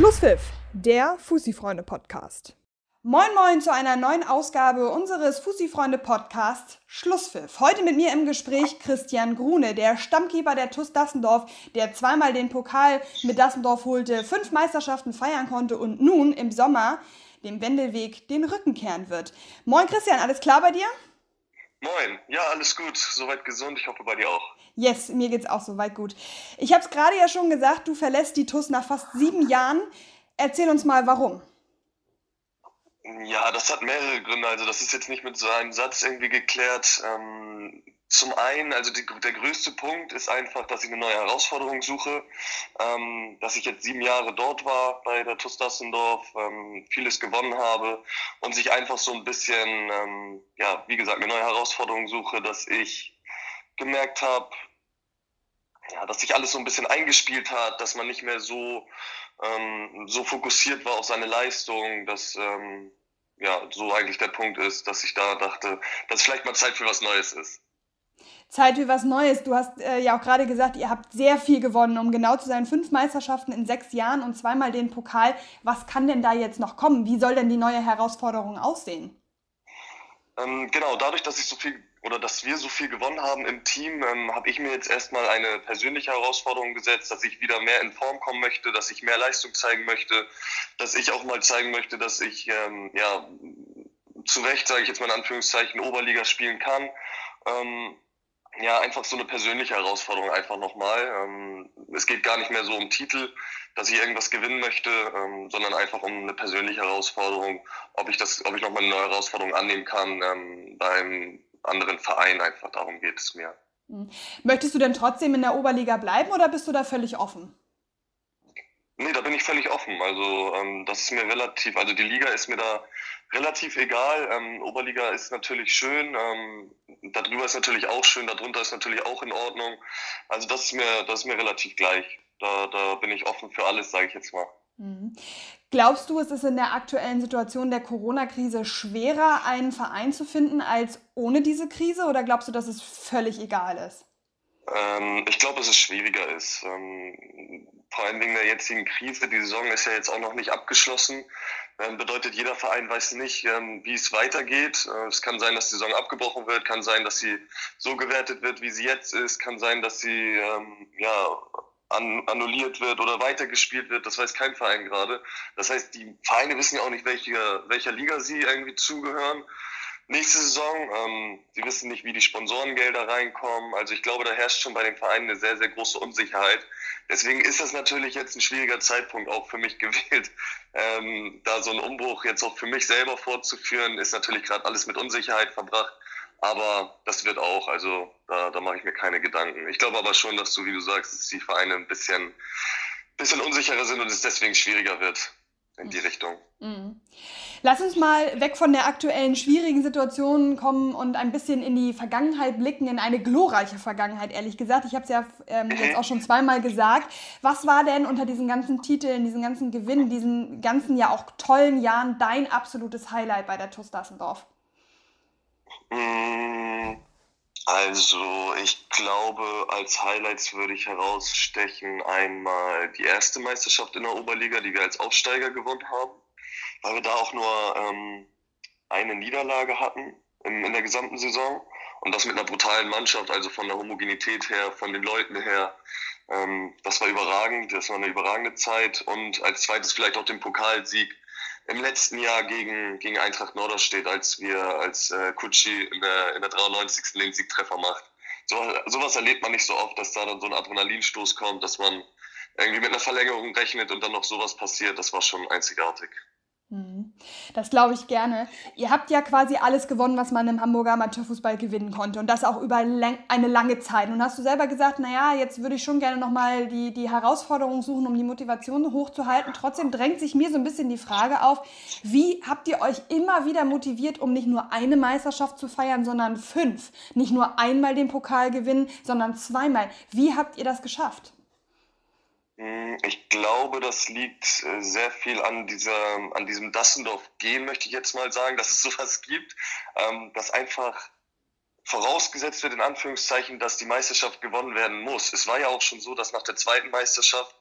Schlusspfiff, der Fussi-Freunde-Podcast. Moin Moin zu einer neuen Ausgabe unseres Fussi-Freunde-Podcasts Schlusspfiff. Heute mit mir im Gespräch Christian Grune, der Stammkeeper der TUS Dassendorf, der zweimal den Pokal mit Dassendorf holte, fünf Meisterschaften feiern konnte und nun im Sommer dem Wendelweg den Rücken kehren wird. Moin Christian, alles klar bei dir? Moin, ja, alles gut, soweit gesund, ich hoffe bei dir auch. Yes, mir geht's auch soweit gut. Ich habe es gerade ja schon gesagt, du verlässt die TUS nach fast sieben Jahren. Erzähl uns mal, warum. Ja, das hat mehrere Gründe. Also das ist jetzt nicht mit so einem Satz irgendwie geklärt. Ähm, zum einen, also die, der größte Punkt ist einfach, dass ich eine neue Herausforderung suche. Ähm, dass ich jetzt sieben Jahre dort war bei der TUS Dassendorf, ähm, vieles gewonnen habe und sich einfach so ein bisschen, ähm, ja, wie gesagt, eine neue Herausforderung suche, dass ich gemerkt habe, ja, dass sich alles so ein bisschen eingespielt hat, dass man nicht mehr so, ähm, so fokussiert war auf seine Leistung, dass ähm, ja so eigentlich der Punkt ist, dass ich da dachte, dass vielleicht mal Zeit für was Neues ist. Zeit für was Neues. Du hast äh, ja auch gerade gesagt, ihr habt sehr viel gewonnen, um genau zu sein. Fünf Meisterschaften in sechs Jahren und zweimal den Pokal. Was kann denn da jetzt noch kommen? Wie soll denn die neue Herausforderung aussehen? Ähm, genau, dadurch, dass ich so viel oder dass wir so viel gewonnen haben im Team, ähm, habe ich mir jetzt erstmal eine persönliche Herausforderung gesetzt, dass ich wieder mehr in Form kommen möchte, dass ich mehr Leistung zeigen möchte, dass ich auch mal zeigen möchte, dass ich ähm, ja zu Recht, sage ich jetzt mal in Anführungszeichen, Oberliga spielen kann. Ähm, ja, einfach so eine persönliche Herausforderung einfach nochmal. Ähm, es geht gar nicht mehr so um Titel, dass ich irgendwas gewinnen möchte, ähm, sondern einfach um eine persönliche Herausforderung, ob ich das, ob ich nochmal eine neue Herausforderung annehmen kann ähm, beim anderen Verein einfach. Darum geht es mir. Hm. Möchtest du denn trotzdem in der Oberliga bleiben oder bist du da völlig offen? Nee, da bin ich völlig offen. Also ähm, das ist mir relativ, also die Liga ist mir da relativ egal. Ähm, Oberliga ist natürlich schön, ähm, darüber ist natürlich auch schön, darunter ist natürlich auch in Ordnung. Also das ist mir, das ist mir relativ gleich. Da, da bin ich offen für alles, sage ich jetzt mal. Mhm. Glaubst du, es ist in der aktuellen Situation der Corona-Krise schwerer, einen Verein zu finden als ohne diese Krise? Oder glaubst du, dass es völlig egal ist? Ähm, ich glaube, dass es schwieriger ist. Ähm, vor allem wegen der jetzigen Krise. Die Saison ist ja jetzt auch noch nicht abgeschlossen. Ähm, bedeutet, jeder Verein weiß nicht, ähm, wie es weitergeht. Äh, es kann sein, dass die Saison abgebrochen wird, kann sein, dass sie so gewertet wird, wie sie jetzt ist, kann sein, dass sie ähm, ja, an, annulliert wird oder weitergespielt wird. Das weiß kein Verein gerade. Das heißt, die Vereine wissen ja auch nicht, welche, welcher Liga sie irgendwie zugehören nächste Saison. Ähm, sie wissen nicht, wie die Sponsorengelder reinkommen. Also ich glaube, da herrscht schon bei den Vereinen eine sehr, sehr große Unsicherheit. Deswegen ist das natürlich jetzt ein schwieriger Zeitpunkt auch für mich gewählt. Ähm, da so einen Umbruch jetzt auch für mich selber vorzuführen, ist natürlich gerade alles mit Unsicherheit verbracht. Aber das wird auch, also da, da mache ich mir keine Gedanken. Ich glaube aber schon, dass du, wie du sagst, dass die Vereine ein bisschen, bisschen unsicherer sind und es deswegen schwieriger wird in die Richtung. Mhm. Lass uns mal weg von der aktuellen schwierigen Situation kommen und ein bisschen in die Vergangenheit blicken, in eine glorreiche Vergangenheit, ehrlich gesagt. Ich habe es ja ähm, mhm. jetzt auch schon zweimal gesagt. Was war denn unter diesen ganzen Titeln, diesen ganzen Gewinnen, diesen ganzen ja auch tollen Jahren dein absolutes Highlight bei der TuS Dassendorf? Mm, also ich glaube, als Highlights würde ich herausstechen einmal die erste Meisterschaft in der Oberliga, die wir als Aufsteiger gewonnen haben weil wir da auch nur ähm, eine Niederlage hatten in, in der gesamten Saison und das mit einer brutalen Mannschaft, also von der Homogenität her, von den Leuten her. Ähm, das war überragend, das war eine überragende Zeit und als zweites vielleicht auch den Pokalsieg im letzten Jahr gegen, gegen Eintracht Norderstedt, als wir, als äh, Kutschi in der, in der 93. den Siegtreffer macht. So, sowas erlebt man nicht so oft, dass da dann so ein Adrenalinstoß kommt, dass man irgendwie mit einer Verlängerung rechnet und dann noch sowas passiert. Das war schon einzigartig. Mhm. Das glaube ich gerne. Ihr habt ja quasi alles gewonnen, was man im Hamburger Amateurfußball gewinnen konnte und das auch über eine lange Zeit. Und hast du selber gesagt, naja, jetzt würde ich schon gerne nochmal die, die Herausforderung suchen, um die Motivation hochzuhalten. Trotzdem drängt sich mir so ein bisschen die Frage auf, wie habt ihr euch immer wieder motiviert, um nicht nur eine Meisterschaft zu feiern, sondern fünf? Nicht nur einmal den Pokal gewinnen, sondern zweimal. Wie habt ihr das geschafft? Hm, ich glaube, das liegt äh, sehr viel an dieser, an diesem Dassendorf-Gen, möchte ich jetzt mal sagen, dass es sowas gibt, ähm, dass einfach vorausgesetzt wird, in Anführungszeichen, dass die Meisterschaft gewonnen werden muss. Es war ja auch schon so, dass nach der zweiten Meisterschaft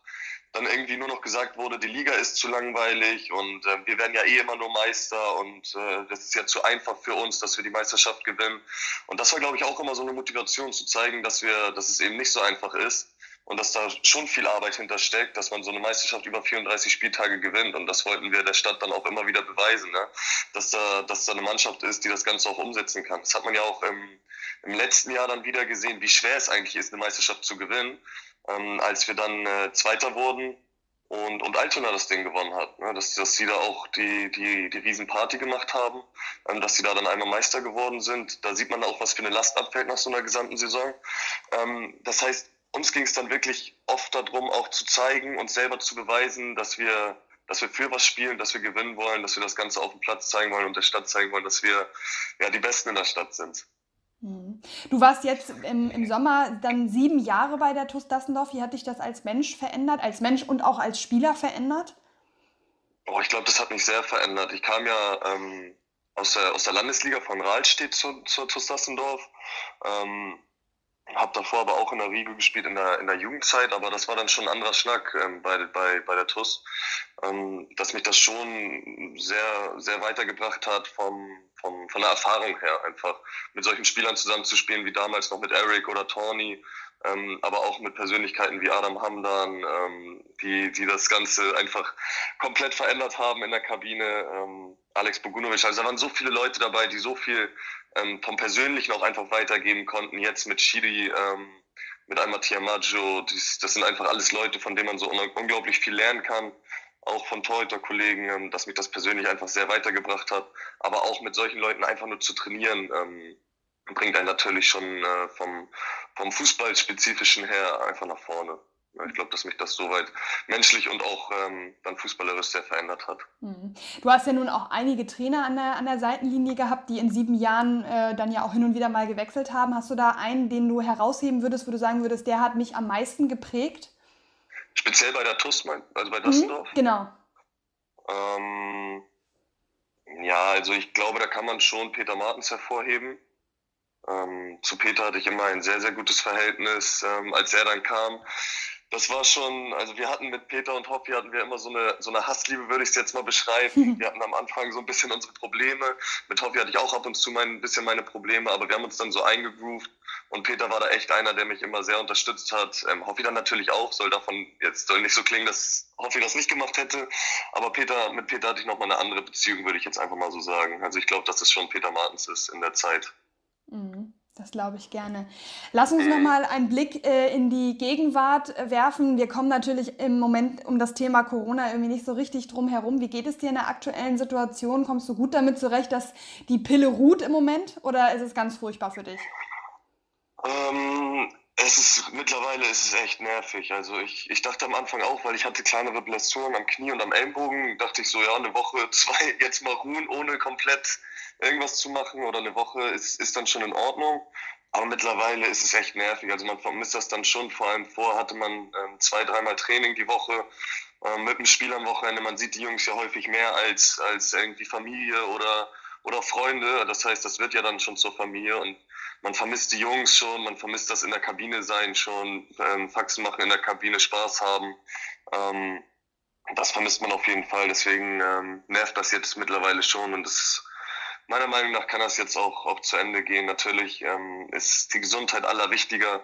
dann irgendwie nur noch gesagt wurde, die Liga ist zu langweilig und äh, wir werden ja eh immer nur Meister und äh, das ist ja zu einfach für uns, dass wir die Meisterschaft gewinnen. Und das war, glaube ich, auch immer so eine Motivation zu zeigen, dass wir, dass es eben nicht so einfach ist und dass da schon viel Arbeit hintersteckt, dass man so eine Meisterschaft über 34 Spieltage gewinnt. Und das wollten wir der Stadt dann auch immer wieder beweisen, ne? dass, da, dass da eine Mannschaft ist, die das Ganze auch umsetzen kann. Das hat man ja auch im, im letzten Jahr dann wieder gesehen, wie schwer es eigentlich ist, eine Meisterschaft zu gewinnen ähm, als wir dann äh, Zweiter wurden und, und Altona das Ding gewonnen hat. Ne? Dass, dass sie da auch die, die, die Riesenparty gemacht haben, ähm, dass sie da dann einmal Meister geworden sind. Da sieht man auch, was für eine Last abfällt nach so einer gesamten Saison. Ähm, das heißt, uns ging es dann wirklich oft darum, auch zu zeigen und selber zu beweisen, dass wir, dass wir für was spielen, dass wir gewinnen wollen, dass wir das Ganze auf dem Platz zeigen wollen und der Stadt zeigen wollen, dass wir ja die Besten in der Stadt sind. Mhm. Du warst jetzt im, im Sommer dann sieben Jahre bei der TuS Dassendorf. Wie hat dich das als Mensch verändert, als Mensch und auch als Spieler verändert? Oh, ich glaube, das hat mich sehr verändert. Ich kam ja ähm, aus, der, aus der Landesliga von Rahlstedt zur, zur TuS Dassendorf. Ähm, habe davor aber auch in der Riege gespielt in der, in der Jugendzeit, aber das war dann schon ein anderer Schnack ähm, bei, bei, bei der TUS, ähm, dass mich das schon sehr, sehr weitergebracht hat vom, vom, von der Erfahrung her einfach. Mit solchen Spielern zusammenzuspielen wie damals noch mit Eric oder Tawny, ähm, aber auch mit Persönlichkeiten wie Adam Hamdan, ähm, die, die das Ganze einfach komplett verändert haben in der Kabine. Ähm, Alex Bogunovic, also da waren so viele Leute dabei, die so viel ähm, vom Persönlichen auch einfach weitergeben konnten. Jetzt mit Shiri, ähm, mit Almatia Maggio, das, das sind einfach alles Leute, von denen man so unglaublich viel lernen kann. Auch von Torhüter-Kollegen, ähm, dass mich das persönlich einfach sehr weitergebracht hat. Aber auch mit solchen Leuten einfach nur zu trainieren, ähm, bringt einen natürlich schon äh, vom, vom Fußballspezifischen her einfach nach vorne. Ich glaube, dass mich das soweit menschlich und auch ähm, dann fußballerisch sehr verändert hat. Mhm. Du hast ja nun auch einige Trainer an der, an der Seitenlinie gehabt, die in sieben Jahren äh, dann ja auch hin und wieder mal gewechselt haben. Hast du da einen, den du herausheben würdest, wo du sagen würdest, der hat mich am meisten geprägt? Speziell bei der TUS, also bei Dassendorf? Mhm, genau. Ähm, ja, also ich glaube, da kann man schon Peter Martens hervorheben. Ähm, zu Peter hatte ich immer ein sehr, sehr gutes Verhältnis, ähm, als er dann kam das war schon, also wir hatten mit Peter und Hoppi hatten wir immer so eine, so eine Hassliebe, würde ich es jetzt mal beschreiben. Wir hatten am Anfang so ein bisschen unsere Probleme. Mit Hoppi hatte ich auch ab und zu mein, ein bisschen meine Probleme, aber wir haben uns dann so eingegroovt und Peter war da echt einer, der mich immer sehr unterstützt hat. Ähm, Hoppi dann natürlich auch, soll davon jetzt soll nicht so klingen, dass Hoppi das nicht gemacht hätte, aber Peter, mit Peter hatte ich nochmal eine andere Beziehung, würde ich jetzt einfach mal so sagen. Also ich glaube, dass es schon Peter Martens ist in der Zeit. Das glaube ich gerne. Lass uns noch mal einen Blick äh, in die Gegenwart äh, werfen. Wir kommen natürlich im Moment um das Thema Corona irgendwie nicht so richtig drum herum. Wie geht es dir in der aktuellen Situation? Kommst du gut damit zurecht, dass die Pille ruht im Moment oder ist es ganz furchtbar für dich? Ähm, es ist mittlerweile ist es echt nervig. Also ich, ich dachte am Anfang auch, weil ich hatte kleinere Blessuren am Knie und am Ellenbogen, dachte ich so, ja, eine Woche, zwei, jetzt mal ruhen, ohne komplett irgendwas zu machen oder eine Woche ist, ist dann schon in Ordnung. Aber mittlerweile ist es echt nervig. Also man vermisst das dann schon. Vor allem vor hatte man ähm, zwei, dreimal Training die Woche ähm, mit dem Spiel am Wochenende. Man sieht die Jungs ja häufig mehr als, als irgendwie Familie oder, oder Freunde. Das heißt, das wird ja dann schon zur Familie und man vermisst die Jungs schon, man vermisst das in der Kabine sein schon, ähm, Faxen machen in der Kabine, Spaß haben. Ähm, das vermisst man auf jeden Fall. Deswegen ähm, nervt das jetzt mittlerweile schon und es meiner Meinung nach kann das jetzt auch, auch zu Ende gehen. Natürlich ähm, ist die Gesundheit aller wichtiger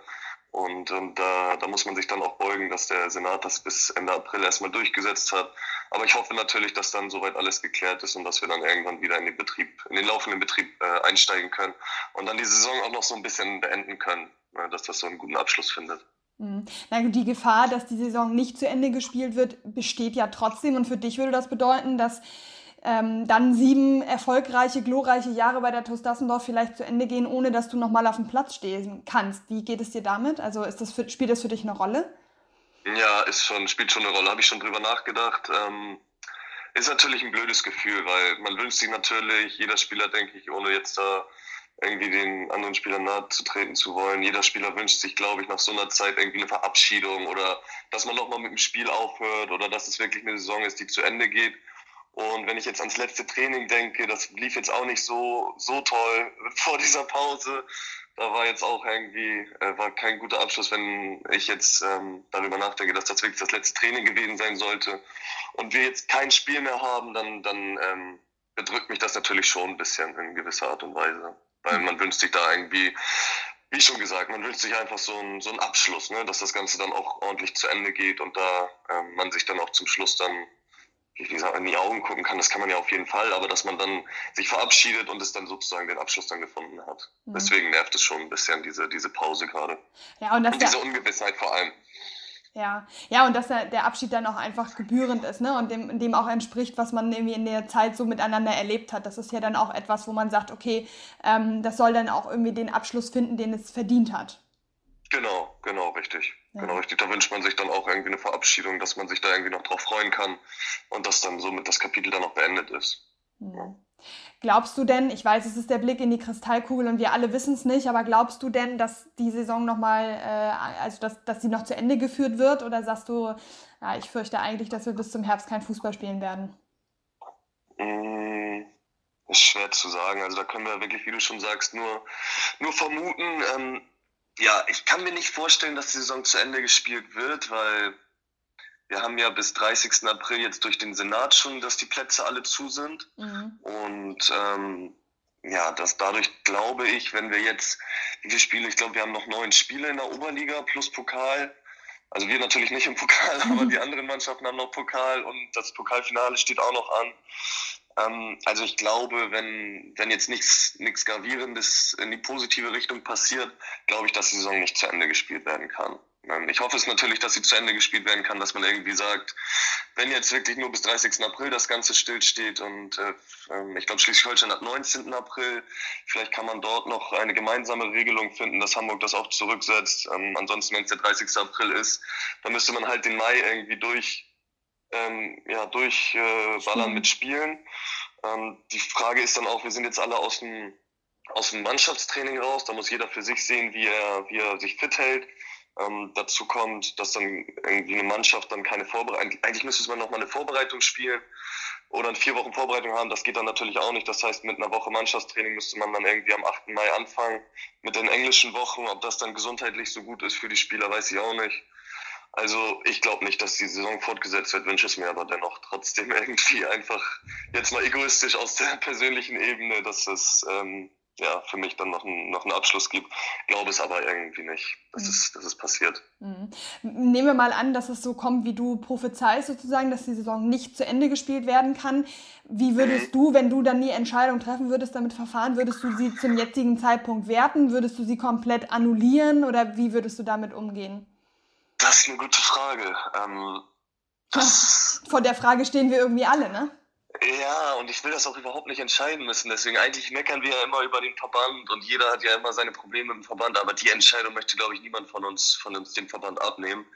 und, und da, da muss man sich dann auch beugen, dass der Senat das bis Ende April erstmal durchgesetzt hat. Aber ich hoffe natürlich, dass dann soweit alles geklärt ist und dass wir dann irgendwann wieder in den Betrieb, in den laufenden Betrieb äh, einsteigen können und dann die Saison auch noch so ein bisschen beenden können, äh, dass das so einen guten Abschluss findet. Mhm. Die Gefahr, dass die Saison nicht zu Ende gespielt wird, besteht ja trotzdem. Und für dich würde das bedeuten, dass ähm, dann sieben erfolgreiche, glorreiche Jahre bei der TuS Dassendorf vielleicht zu Ende gehen, ohne dass du nochmal auf dem Platz stehen kannst. Wie geht es dir damit? Also ist das für, spielt das für dich eine Rolle? Ja, ist schon, spielt schon eine Rolle. Habe ich schon drüber nachgedacht. Ähm, ist natürlich ein blödes Gefühl, weil man wünscht sich natürlich, jeder Spieler, denke ich, ohne jetzt da irgendwie den anderen Spielern nahe zu treten zu wollen. Jeder Spieler wünscht sich, glaube ich, nach so einer Zeit irgendwie eine Verabschiedung oder dass man nochmal mit dem Spiel aufhört oder dass es wirklich eine Saison ist, die zu Ende geht. Und wenn ich jetzt ans letzte Training denke, das lief jetzt auch nicht so, so toll vor dieser Pause. Da war jetzt auch irgendwie, äh, war kein guter Abschluss, wenn ich jetzt ähm, darüber nachdenke, dass das wirklich das letzte Training gewesen sein sollte und wir jetzt kein Spiel mehr haben, dann, dann ähm, bedrückt mich das natürlich schon ein bisschen in gewisser Art und Weise. Weil man wünscht sich da irgendwie, wie schon gesagt, man wünscht sich einfach so einen, so einen Abschluss, ne? dass das Ganze dann auch ordentlich zu Ende geht und da ähm, man sich dann auch zum Schluss dann wie gesagt, in die Augen gucken kann, das kann man ja auf jeden Fall, aber dass man dann sich verabschiedet und es dann sozusagen den Abschluss dann gefunden hat. Mhm. Deswegen nervt es schon ein bisschen, diese, diese Pause gerade. Ja, und, das und diese Ungewissheit vor allem. Ja, ja, und dass der, der Abschied dann auch einfach gebührend ist, ne? Und dem, dem auch entspricht, was man irgendwie in der Zeit so miteinander erlebt hat. Das ist ja dann auch etwas, wo man sagt, okay, ähm, das soll dann auch irgendwie den Abschluss finden, den es verdient hat. Genau, genau, richtig. Ja. Genau, richtig. Da wünscht man sich dann auch irgendwie eine Verabschiedung, dass man sich da irgendwie noch drauf freuen kann und dass dann somit das Kapitel dann auch beendet ist. Ja. Glaubst du denn, ich weiß, es ist der Blick in die Kristallkugel und wir alle wissen es nicht, aber glaubst du denn, dass die Saison nochmal, äh, also dass, dass sie noch zu Ende geführt wird oder sagst du, ja, ich fürchte eigentlich, dass wir bis zum Herbst kein Fußball spielen werden? Mm, ist schwer zu sagen. Also da können wir wirklich, wie du schon sagst, nur, nur vermuten. Ähm, ja, ich kann mir nicht vorstellen, dass die Saison zu Ende gespielt wird, weil wir haben ja bis 30. April jetzt durch den Senat schon, dass die Plätze alle zu sind. Mhm. Und ähm, ja, das dadurch glaube ich, wenn wir jetzt, wie viele Spiele, ich glaube, wir haben noch neun Spiele in der Oberliga plus Pokal. Also wir natürlich nicht im Pokal, aber die anderen Mannschaften haben noch Pokal und das Pokalfinale steht auch noch an. Ähm, also ich glaube, wenn, wenn jetzt nichts, nichts Gravierendes in die positive Richtung passiert, glaube ich, dass die Saison nicht zu Ende gespielt werden kann. Ähm, ich hoffe es natürlich, dass sie zu Ende gespielt werden kann, dass man irgendwie sagt, wenn jetzt wirklich nur bis 30. April das Ganze stillsteht und äh, ähm, ich glaube Schleswig-Holstein ab 19. April, vielleicht kann man dort noch eine gemeinsame Regelung finden, dass Hamburg das auch zurücksetzt. Ähm, ansonsten, wenn es der 30. April ist, dann müsste man halt den Mai irgendwie durch ähm, ja, durchballern äh, mit Spielen. Ähm, die Frage ist dann auch, wir sind jetzt alle aus dem, aus dem Mannschaftstraining raus, da muss jeder für sich sehen, wie er, wie er sich fit hält. Ähm, dazu kommt, dass dann irgendwie eine Mannschaft dann keine Vorbereitung, eigentlich müsste man nochmal eine Vorbereitung spielen oder eine vier Wochen Vorbereitung haben, das geht dann natürlich auch nicht. Das heißt, mit einer Woche Mannschaftstraining müsste man dann irgendwie am 8. Mai anfangen. Mit den englischen Wochen, ob das dann gesundheitlich so gut ist für die Spieler, weiß ich auch nicht. Also ich glaube nicht, dass die Saison fortgesetzt wird, wünsche es mir aber dennoch trotzdem irgendwie einfach jetzt mal egoistisch aus der persönlichen Ebene, dass es ähm, ja, für mich dann noch, ein, noch einen Abschluss gibt. Glaube es aber irgendwie nicht, dass, mhm. es, dass es passiert. Mhm. Nehmen wir mal an, dass es so kommt, wie du prophezeist sozusagen, dass die Saison nicht zu Ende gespielt werden kann. Wie würdest mhm. du, wenn du dann die Entscheidung treffen würdest, damit verfahren, würdest du sie zum jetzigen Zeitpunkt werten? Würdest du sie komplett annullieren oder wie würdest du damit umgehen? Das ist eine gute Frage. Ähm, das, Vor der Frage stehen wir irgendwie alle, ne? Ja, und ich will das auch überhaupt nicht entscheiden müssen. Deswegen eigentlich meckern wir ja immer über den Verband und jeder hat ja immer seine Probleme mit dem Verband. Aber die Entscheidung möchte, glaube ich, niemand von uns, von uns den Verband abnehmen.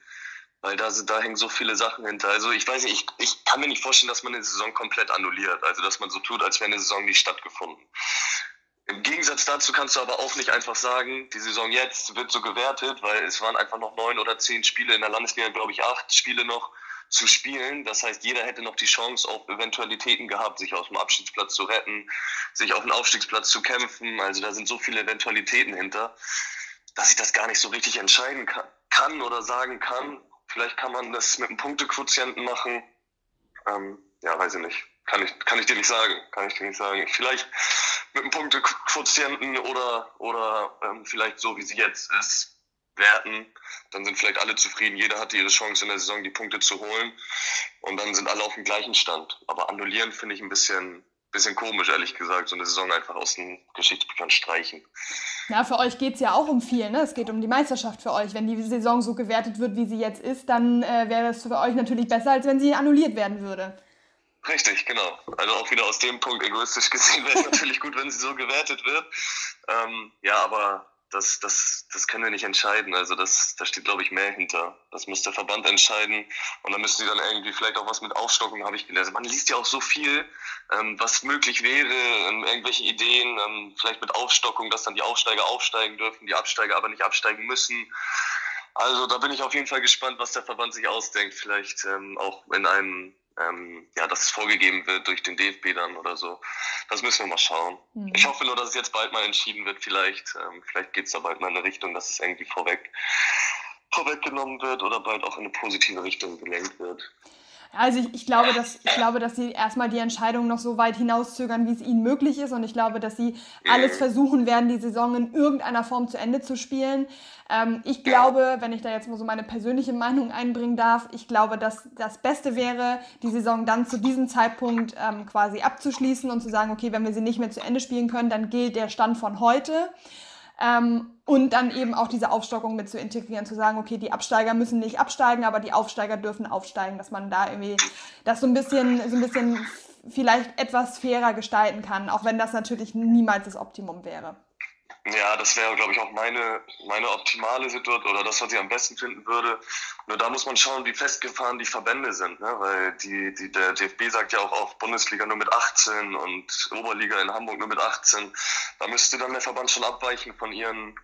Weil da, sind, da hängen so viele Sachen hinter. Also ich weiß nicht, ich, ich kann mir nicht vorstellen, dass man eine Saison komplett annulliert. Also dass man so tut, als wäre eine Saison nicht stattgefunden. Im Gegensatz dazu kannst du aber auch nicht einfach sagen, die Saison jetzt wird so gewertet, weil es waren einfach noch neun oder zehn Spiele in der Landesliga, glaube ich, acht Spiele noch zu spielen. Das heißt, jeder hätte noch die Chance auf Eventualitäten gehabt, sich aus dem Abstiegsplatz zu retten, sich auf den Aufstiegsplatz zu kämpfen. Also da sind so viele Eventualitäten hinter, dass ich das gar nicht so richtig entscheiden kann, oder sagen kann. Vielleicht kann man das mit einem Punktequotienten machen. Ähm, ja, weiß ich nicht. Kann ich, kann ich dir nicht sagen. Kann ich dir nicht sagen. Vielleicht mit einem Punktequotienten oder, oder ähm, vielleicht so, wie sie jetzt ist, werten. Dann sind vielleicht alle zufrieden. Jeder hatte ihre Chance in der Saison, die Punkte zu holen. Und dann sind alle auf dem gleichen Stand. Aber annullieren finde ich ein bisschen, bisschen komisch, ehrlich gesagt. So eine Saison einfach aus den Geschichtsbüchern streichen. Ja, für euch geht es ja auch um viel. Ne? Es geht um die Meisterschaft für euch. Wenn die Saison so gewertet wird, wie sie jetzt ist, dann äh, wäre es für euch natürlich besser, als wenn sie annulliert werden würde. Richtig, genau. Also auch wieder aus dem Punkt egoistisch gesehen wäre es natürlich gut, wenn sie so gewertet wird. Ähm, ja, aber das, das, das können wir nicht entscheiden. Also das, da steht, glaube ich, mehr hinter. Das muss der Verband entscheiden. Und dann müssen sie dann irgendwie vielleicht auch was mit Aufstockung, habe ich gelesen. Man liest ja auch so viel, ähm, was möglich wäre, ähm, irgendwelche Ideen, ähm, vielleicht mit Aufstockung, dass dann die Aufsteiger aufsteigen dürfen, die Absteiger aber nicht absteigen müssen. Also da bin ich auf jeden Fall gespannt, was der Verband sich ausdenkt. Vielleicht ähm, auch in einem ähm, ja, dass es vorgegeben wird durch den DFB dann oder so. Das müssen wir mal schauen. Mhm. Ich hoffe nur, dass es jetzt bald mal entschieden wird, vielleicht. Ähm, vielleicht geht es da bald mal in eine Richtung, dass es irgendwie vorweg vorweggenommen wird oder bald auch in eine positive Richtung gelenkt wird. Also ich, ich, glaube, dass, ich glaube, dass sie erstmal die Entscheidung noch so weit hinauszögern, wie es ihnen möglich ist. Und ich glaube, dass sie alles versuchen werden, die Saison in irgendeiner Form zu Ende zu spielen. Ähm, ich glaube, wenn ich da jetzt mal so meine persönliche Meinung einbringen darf, ich glaube, dass das Beste wäre, die Saison dann zu diesem Zeitpunkt ähm, quasi abzuschließen und zu sagen, okay, wenn wir sie nicht mehr zu Ende spielen können, dann gilt der Stand von heute. Ähm, und dann eben auch diese Aufstockung mit zu integrieren, zu sagen, okay, die Absteiger müssen nicht absteigen, aber die Aufsteiger dürfen aufsteigen, dass man da irgendwie das so ein bisschen, so ein bisschen vielleicht etwas fairer gestalten kann, auch wenn das natürlich niemals das Optimum wäre. Ja, das wäre, glaube ich, auch meine, meine optimale Situation oder das, was ich am besten finden würde. Nur da muss man schauen, wie festgefahren die Verbände sind, ne? weil die, die, der DFB sagt ja auch auf Bundesliga nur mit 18 und Oberliga in Hamburg nur mit 18. Da müsste dann der Verband schon abweichen von ihren,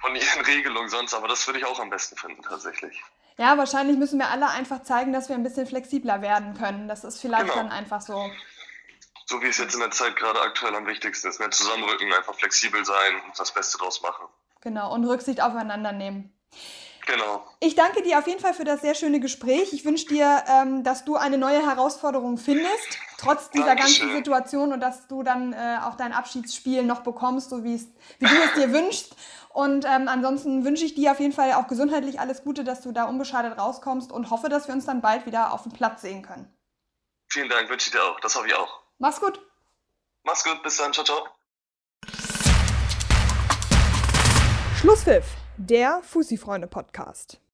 von ihren Regelungen sonst, aber das würde ich auch am besten finden tatsächlich. Ja, wahrscheinlich müssen wir alle einfach zeigen, dass wir ein bisschen flexibler werden können. Das ist vielleicht genau. dann einfach so so wie es jetzt in der Zeit gerade aktuell am wichtigsten ist. Ne? Zusammenrücken, einfach flexibel sein und das Beste draus machen. Genau, und Rücksicht aufeinander nehmen. Genau. Ich danke dir auf jeden Fall für das sehr schöne Gespräch. Ich wünsche dir, ähm, dass du eine neue Herausforderung findest, trotz dieser Dankeschön. ganzen Situation und dass du dann äh, auch dein Abschiedsspiel noch bekommst, so wie du es dir wünschst. Und ähm, ansonsten wünsche ich dir auf jeden Fall auch gesundheitlich alles Gute, dass du da unbeschadet rauskommst und hoffe, dass wir uns dann bald wieder auf dem Platz sehen können. Vielen Dank, wünsche ich dir auch. Das hoffe ich auch. Mach's gut. Mach's gut, bis dann, ciao, ciao. Schlusspfiff, der Fussi-Freunde-Podcast.